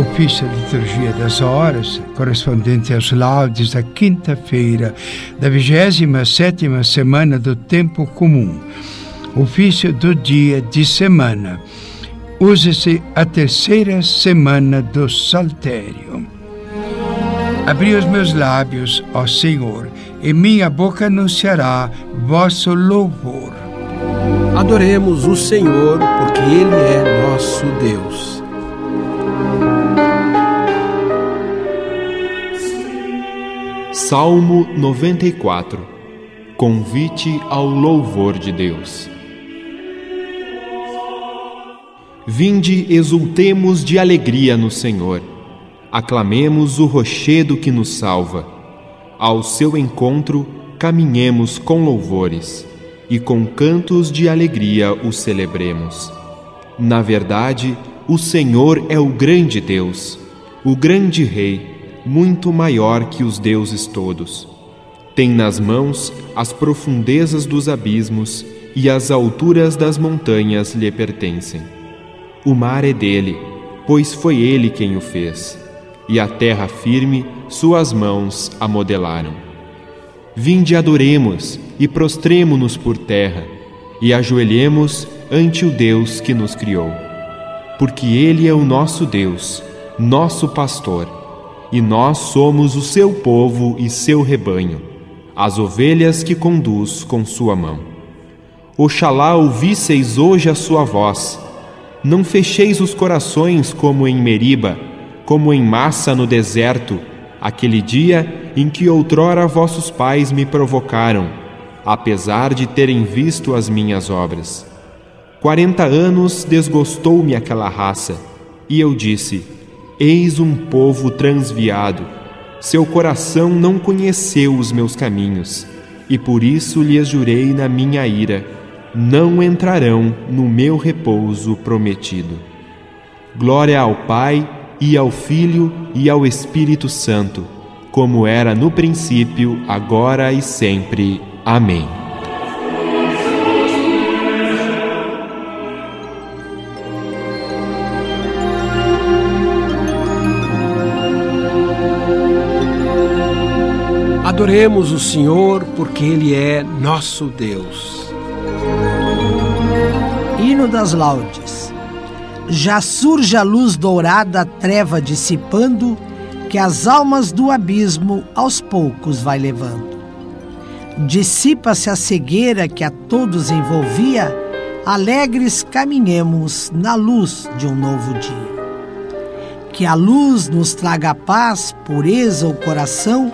ofício a liturgia das horas, correspondente aos laudes da quinta-feira da 27 semana do tempo comum. Ofício do dia de semana. Use-se a terceira semana do saltério. Abri os meus lábios, ó Senhor, e minha boca anunciará vosso louvor. Adoremos o Senhor, porque Ele é nosso Deus. Salmo 94 Convite ao louvor de Deus. Vinde, exultemos de alegria no Senhor. Aclamemos o rochedo que nos salva. Ao seu encontro, caminhemos com louvores e com cantos de alegria o celebremos. Na verdade, o Senhor é o grande Deus, o grande Rei muito maior que os deuses todos. Tem nas mãos as profundezas dos abismos e as alturas das montanhas lhe pertencem. O mar é dele, pois foi ele quem o fez, e a terra firme suas mãos a modelaram. Vinde adoremos e prostremo-nos por terra, e ajoelhemos ante o Deus que nos criou. Porque ele é o nosso Deus, nosso pastor e nós somos o seu povo e seu rebanho, as ovelhas que conduz com sua mão. Oxalá ouvisseis hoje a sua voz. Não fecheis os corações como em Meriba, como em massa no deserto, aquele dia em que outrora vossos pais me provocaram, apesar de terem visto as minhas obras. Quarenta anos desgostou-me aquela raça, e eu disse: Eis um povo transviado. Seu coração não conheceu os meus caminhos, e por isso lhes jurei na minha ira: não entrarão no meu repouso prometido. Glória ao Pai, e ao Filho, e ao Espírito Santo, como era no princípio, agora e sempre. Amém. Adoremos o Senhor, porque Ele é nosso Deus. Hino das Laudes. Já surge a luz dourada, a treva dissipando, que as almas do abismo aos poucos vai levando. Dissipa-se a cegueira que a todos envolvia, alegres caminhemos na luz de um novo dia. Que a luz nos traga paz, pureza o coração,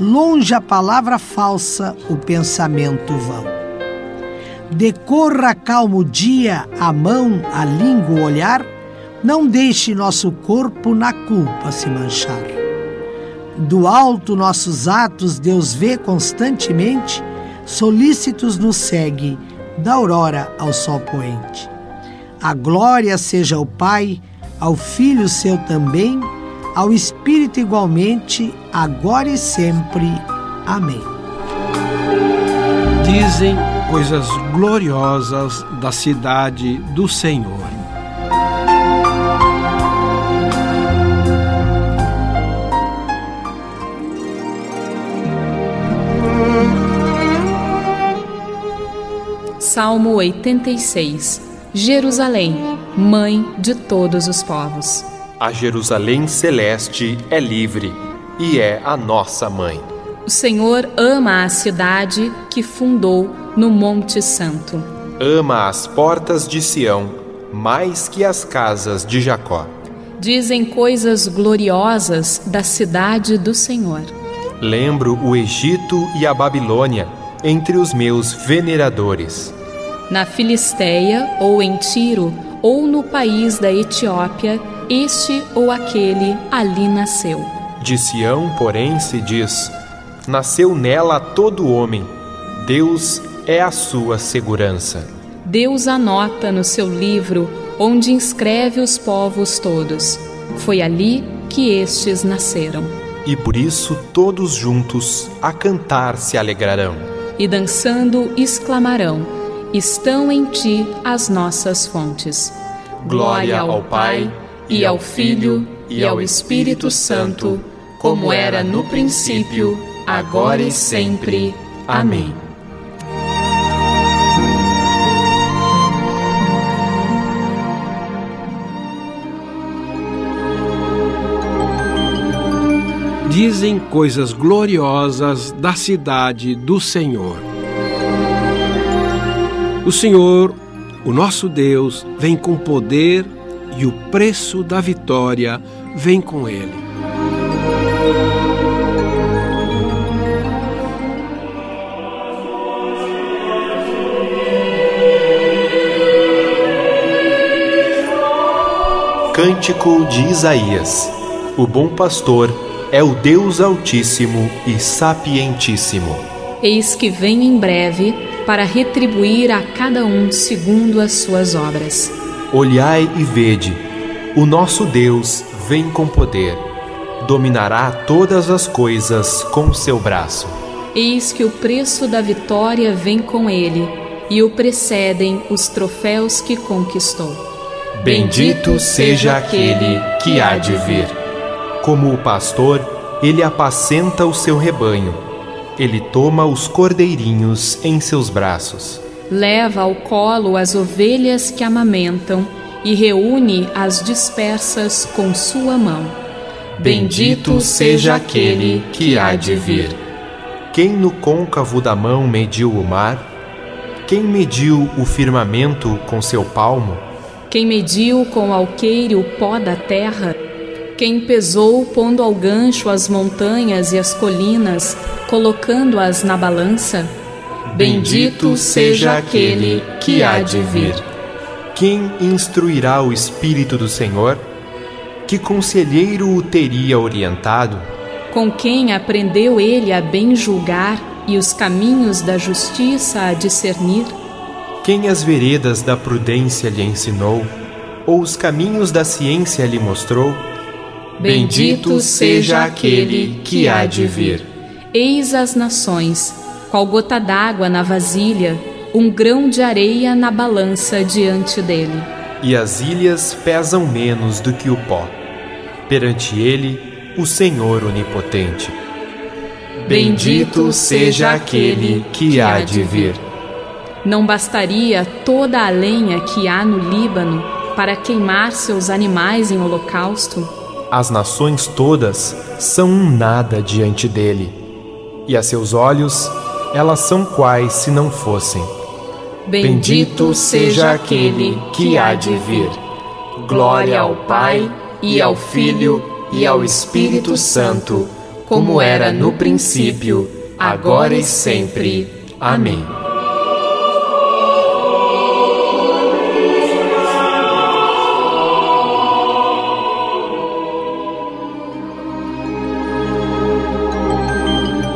longe a palavra falsa, o pensamento vão. Decorra calmo dia, a mão, a língua, o olhar, não deixe nosso corpo na culpa se manchar. Do alto nossos atos Deus vê constantemente, solícitos nos segue, da aurora ao sol poente. A glória seja ao Pai, ao Filho seu também, ao Espírito igualmente, agora e sempre. Amém. Dizem coisas gloriosas da cidade do Senhor. Salmo 86 Jerusalém, mãe de todos os povos. A Jerusalém celeste é livre e é a nossa mãe. O Senhor ama a cidade que fundou no Monte Santo. Ama as portas de Sião mais que as casas de Jacó. Dizem coisas gloriosas da cidade do Senhor. Lembro o Egito e a Babilônia entre os meus veneradores. Na Filisteia ou em Tiro ou no país da Etiópia, este ou aquele ali nasceu. De Sião, porém, se diz: Nasceu nela todo homem, Deus é a sua segurança. Deus anota no seu livro, onde inscreve os povos todos. Foi ali que estes nasceram. E por isso todos juntos a cantar se alegrarão. E dançando exclamarão: Estão em ti as nossas fontes. Glória ao Pai e ao Filho e ao Espírito Santo, como era no princípio, agora e sempre. Amém. Dizem coisas gloriosas da cidade do Senhor. O Senhor, o nosso Deus, vem com poder e o preço da vitória vem com ele. Cântico de Isaías O bom pastor é o Deus Altíssimo e Sapientíssimo. Eis que vem em breve para retribuir a cada um segundo as suas obras. Olhai e vede, o nosso Deus vem com poder, dominará todas as coisas com seu braço. Eis que o preço da vitória vem com ele, e o precedem os troféus que conquistou. Bendito seja aquele que há de vir. Como o pastor, ele apacenta o seu rebanho. Ele toma os cordeirinhos em seus braços leva ao colo as ovelhas que amamentam e reúne as dispersas com sua mão. Bendito seja aquele que há de vir. Quem no côncavo da mão mediu o mar? Quem mediu o firmamento com seu palmo? Quem mediu com alqueire o pó da terra? Quem pesou pondo ao gancho as montanhas e as colinas, colocando-as na balança? Bendito seja aquele que há de vir. Quem instruirá o Espírito do Senhor? Que conselheiro o teria orientado? Com quem aprendeu ele a bem julgar e os caminhos da justiça a discernir? Quem as veredas da prudência lhe ensinou, ou os caminhos da ciência lhe mostrou? Bendito seja aquele que há de vir. Eis as nações qual gota d'água na vasilha, um grão de areia na balança diante dele. E as ilhas pesam menos do que o pó. Perante ele, o Senhor onipotente. Bendito seja aquele que há de vir. Não bastaria toda a lenha que há no Líbano para queimar seus animais em holocausto? As nações todas são um nada diante dele, e a seus olhos elas são quais se não fossem. Bendito seja aquele que há de vir. Glória ao Pai, e ao Filho, e ao Espírito Santo, como era no princípio, agora e sempre. Amém.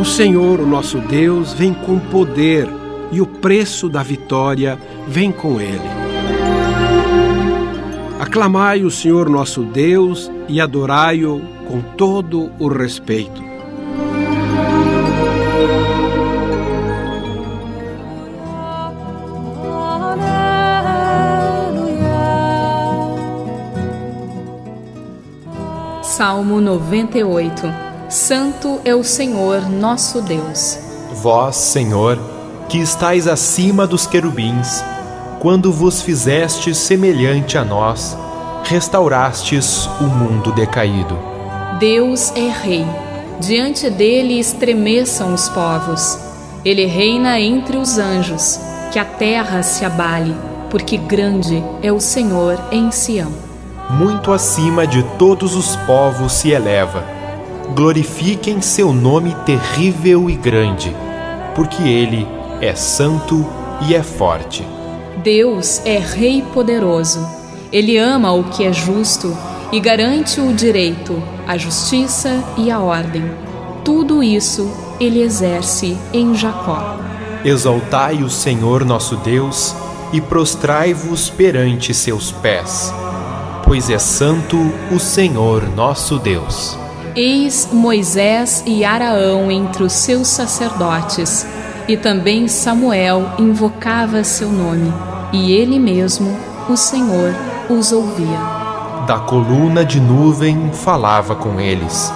O Senhor, o nosso Deus, vem com poder e o preço da vitória vem com ele. Aclamai o Senhor nosso Deus e adorai-o com todo o respeito. Salmo 98 Santo é o Senhor nosso Deus. Vós, Senhor, que estais acima dos querubins, quando vos fizestes semelhante a nós, restaurastes o mundo decaído. Deus é Rei, diante dele estremeçam os povos. Ele reina entre os anjos, que a terra se abale, porque grande é o Senhor em Sião. Muito acima de todos os povos se eleva glorifiquem seu nome terrível e grande, porque ele é santo e é forte. Deus é Rei poderoso. Ele ama o que é justo e garante o direito, a justiça e a ordem. Tudo isso ele exerce em Jacó. Exaltai o Senhor nosso Deus e prostrai-vos perante seus pés, pois é santo o Senhor nosso Deus. Eis Moisés e Araão entre os seus sacerdotes, e também Samuel invocava seu nome, e ele mesmo, o Senhor, os ouvia. Da coluna de nuvem falava com eles,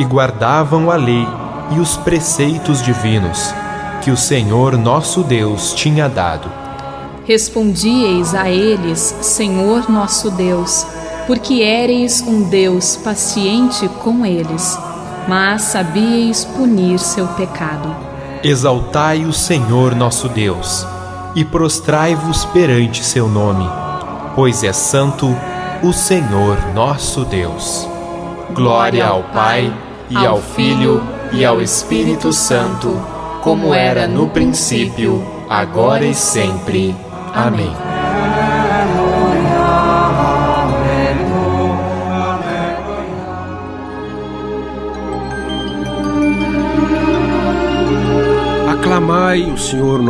e guardavam a lei e os preceitos divinos que o Senhor nosso Deus tinha dado. Respondieis a eles, Senhor nosso Deus, porque éreis um Deus paciente com eles, mas sabíeis punir seu pecado. Exaltai o Senhor nosso Deus, e prostrai-vos perante seu nome, pois é santo o Senhor nosso Deus. Glória ao Pai, e ao Filho, e ao Espírito Santo, como era no princípio, agora e sempre. Amém.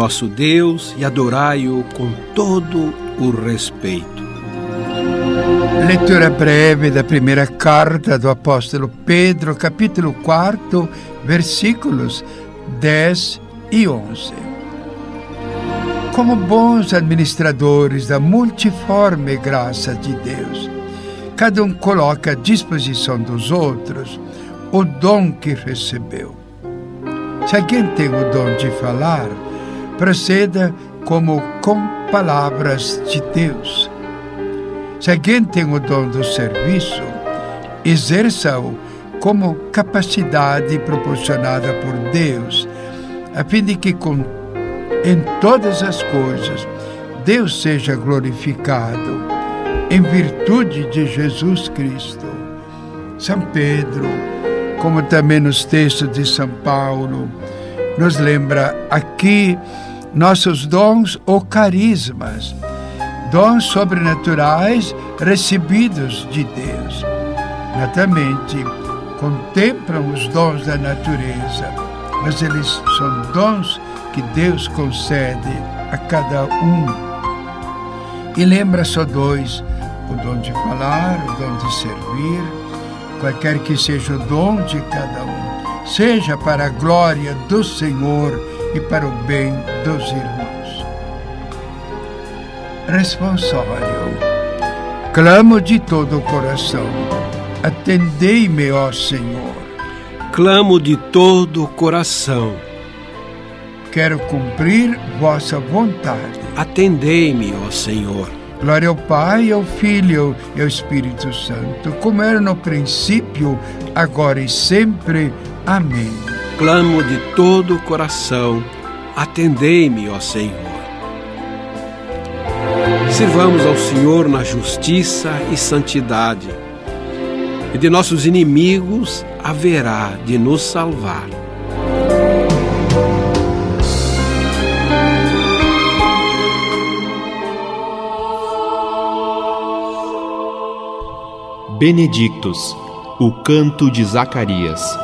Nosso Deus e adorai-o com todo o respeito. Leitura breve da primeira carta do apóstolo Pedro, capítulo 4, versículos 10 e 11. Como bons administradores da multiforme graça de Deus, cada um coloca à disposição dos outros o dom que recebeu. Se alguém tem o dom de falar, proceda como com palavras de Deus. Se alguém tem o dom do serviço, exerça-o como capacidade proporcionada por Deus, a fim de que com, em todas as coisas Deus seja glorificado, em virtude de Jesus Cristo. São Pedro, como também nos textos de São Paulo, nos lembra aqui nossos dons ou carismas dons sobrenaturais recebidos de Deus. Naturalmente, contemplam os dons da natureza, mas eles são dons que Deus concede a cada um. E lembra só dois: o dom de falar, o dom de servir, qualquer que seja o dom de cada um, seja para a glória do Senhor e para o bem dos irmãos responsório. Clamo de todo o coração, atendei-me, ó Senhor. Clamo de todo o coração. Quero cumprir vossa vontade. Atendei-me, ó Senhor. Glória ao Pai, ao Filho e ao Espírito Santo, como era no princípio, agora e sempre. Amém. Clamo de todo o coração. Atendei-me, ó Senhor. Sirvamos ao Senhor na justiça e santidade, e de nossos inimigos haverá de nos salvar. Benedictus, o canto de Zacarias.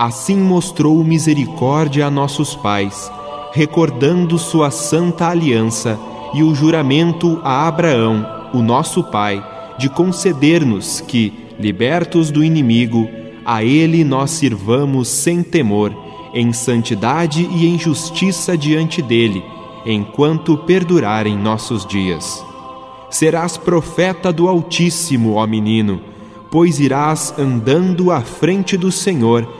Assim mostrou misericórdia a nossos pais, recordando sua santa aliança e o juramento a Abraão, o nosso pai, de conceder-nos que, libertos do inimigo, a ele nós sirvamos sem temor, em santidade e em justiça diante dele, enquanto perdurarem nossos dias. Serás profeta do Altíssimo, ó menino, pois irás andando à frente do Senhor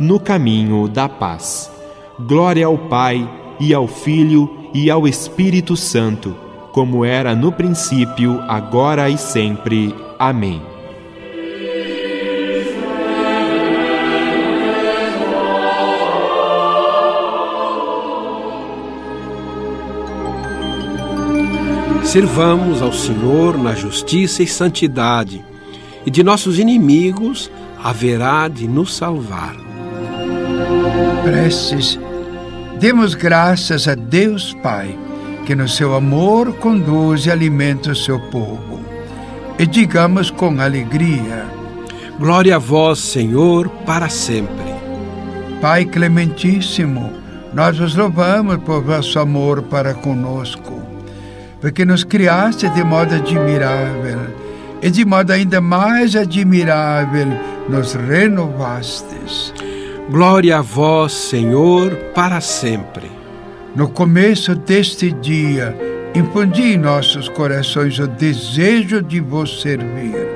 no caminho da paz. Glória ao Pai e ao Filho e ao Espírito Santo, como era no princípio, agora e sempre. Amém. Servamos ao Senhor na justiça e santidade, e de nossos inimigos haverá de nos salvar. Preces. Demos graças a Deus Pai, que no seu amor conduz e alimenta o seu povo. E digamos com alegria: Glória a vós, Senhor, para sempre. Pai clementíssimo, nós vos louvamos por vosso amor para conosco, porque nos criaste de modo admirável e de modo ainda mais admirável nos renovastes. Glória a vós, Senhor, para sempre. No começo deste dia, infundi em nossos corações o desejo de vos servir,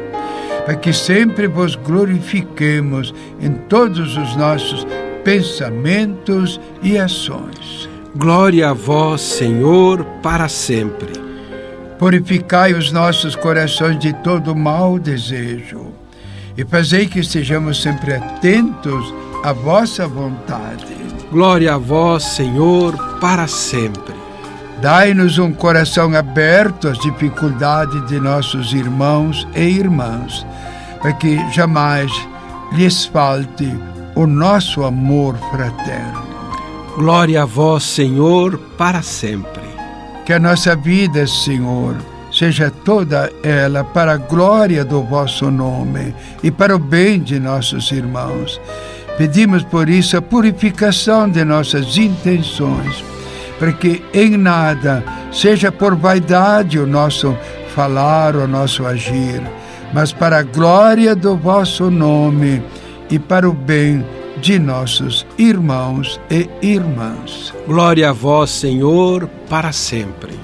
para que sempre vos glorifiquemos em todos os nossos pensamentos e ações. Glória a vós, Senhor, para sempre. Purificai os nossos corações de todo mau desejo e fazei que estejamos sempre atentos à vossa vontade. Glória a vós, Senhor, para sempre. Dai-nos um coração aberto às dificuldades de nossos irmãos e irmãs, para que jamais lhes falte o nosso amor fraterno. Glória a vós, Senhor, para sempre. Que a nossa vida, Senhor, seja toda ela para a glória do vosso nome e para o bem de nossos irmãos. Pedimos por isso a purificação de nossas intenções, para que em nada seja por vaidade o nosso falar, o nosso agir, mas para a glória do vosso nome e para o bem de nossos irmãos e irmãs. Glória a vós, Senhor, para sempre.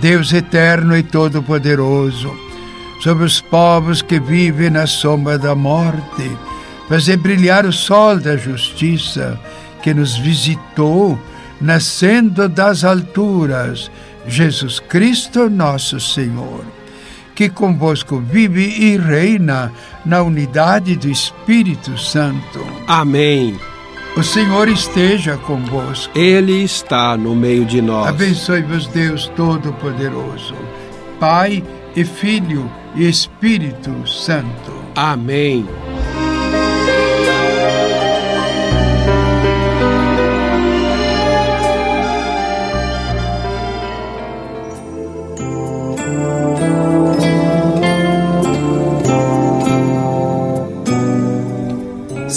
Deus eterno e todo-poderoso, sobre os povos que vivem na sombra da morte, fazer brilhar o sol da justiça que nos visitou, nascendo das alturas, Jesus Cristo, nosso Senhor, que convosco vive e reina na unidade do Espírito Santo. Amém. O Senhor esteja convosco. Ele está no meio de nós. Abençoe-vos, Deus Todo-Poderoso, Pai e Filho e Espírito Santo. Amém.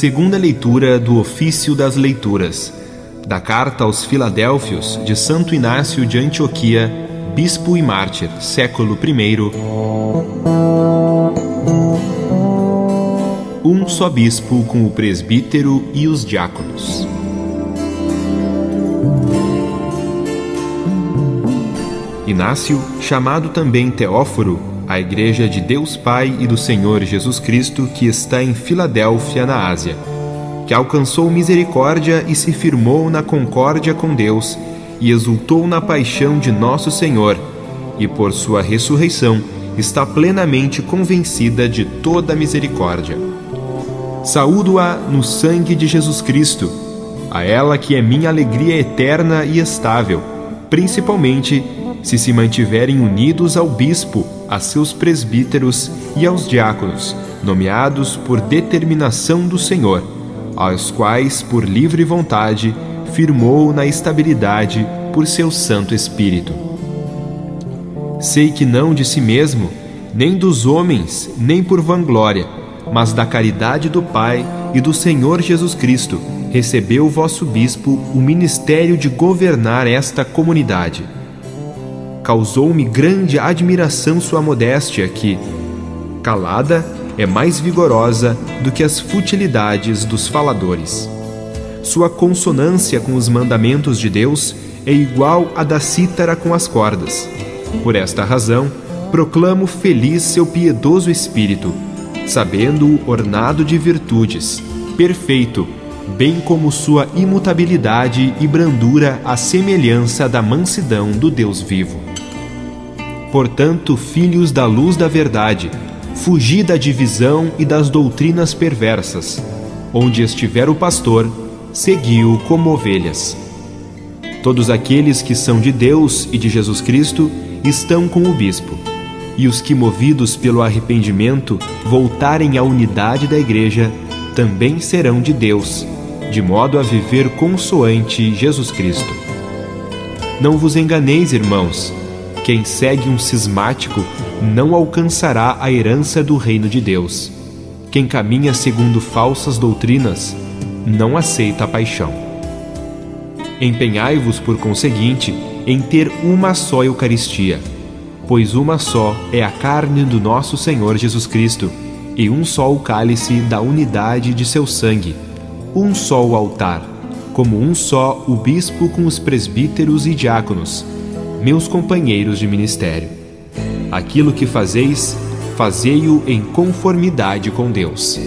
Segunda leitura do Ofício das Leituras, da Carta aos Filadélfios de Santo Inácio de Antioquia, Bispo e Mártir, século I. Um só bispo com o presbítero e os diáconos. Inácio, chamado também Teóforo, a Igreja de Deus Pai e do Senhor Jesus Cristo que está em Filadélfia, na Ásia, que alcançou misericórdia e se firmou na concórdia com Deus e exultou na paixão de nosso Senhor, e por sua ressurreição está plenamente convencida de toda a misericórdia. Saúdo-a no sangue de Jesus Cristo, a ela que é minha alegria eterna e estável, principalmente se se mantiverem unidos ao bispo, a seus presbíteros e aos diáconos, nomeados por determinação do Senhor, aos quais, por livre vontade, firmou na estabilidade por seu Santo Espírito. Sei que não de si mesmo, nem dos homens, nem por vanglória, mas da caridade do Pai e do Senhor Jesus Cristo, recebeu o vosso bispo o ministério de governar esta comunidade causou-me grande admiração sua modéstia, que, Calada é mais vigorosa do que as futilidades dos faladores. Sua consonância com os mandamentos de Deus é igual à da cítara com as cordas. Por esta razão, proclamo feliz seu piedoso espírito, sabendo-o ornado de virtudes, perfeito, bem como sua imutabilidade e brandura à semelhança da mansidão do Deus vivo. Portanto, filhos da luz da verdade, fugi da divisão e das doutrinas perversas. Onde estiver o pastor, segui-o como ovelhas. Todos aqueles que são de Deus e de Jesus Cristo estão com o bispo. E os que, movidos pelo arrependimento, voltarem à unidade da Igreja, também serão de Deus, de modo a viver consoante Jesus Cristo. Não vos enganeis, irmãos. Quem segue um cismático não alcançará a herança do reino de Deus. Quem caminha segundo falsas doutrinas não aceita a paixão. Empenhai-vos, por conseguinte, em ter uma só Eucaristia, pois uma só é a carne do nosso Senhor Jesus Cristo, e um só o cálice da unidade de seu sangue, um só o altar, como um só o bispo com os presbíteros e diáconos, meus companheiros de ministério. Aquilo que fazeis, fazei-o em conformidade com Deus.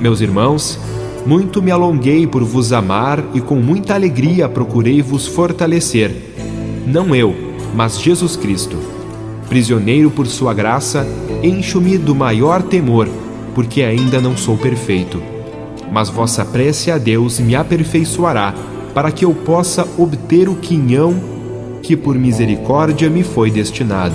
Meus irmãos, muito me alonguei por vos amar e com muita alegria procurei vos fortalecer. Não eu, mas Jesus Cristo. Prisioneiro por Sua graça, encho-me do maior temor, porque ainda não sou perfeito. Mas vossa prece a Deus me aperfeiçoará, para que eu possa obter o quinhão que por misericórdia me foi destinado.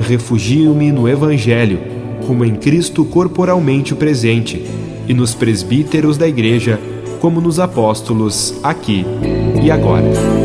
Refugio-me no Evangelho, como em Cristo corporalmente presente e nos presbíteros da Igreja, como nos apóstolos, aqui e agora.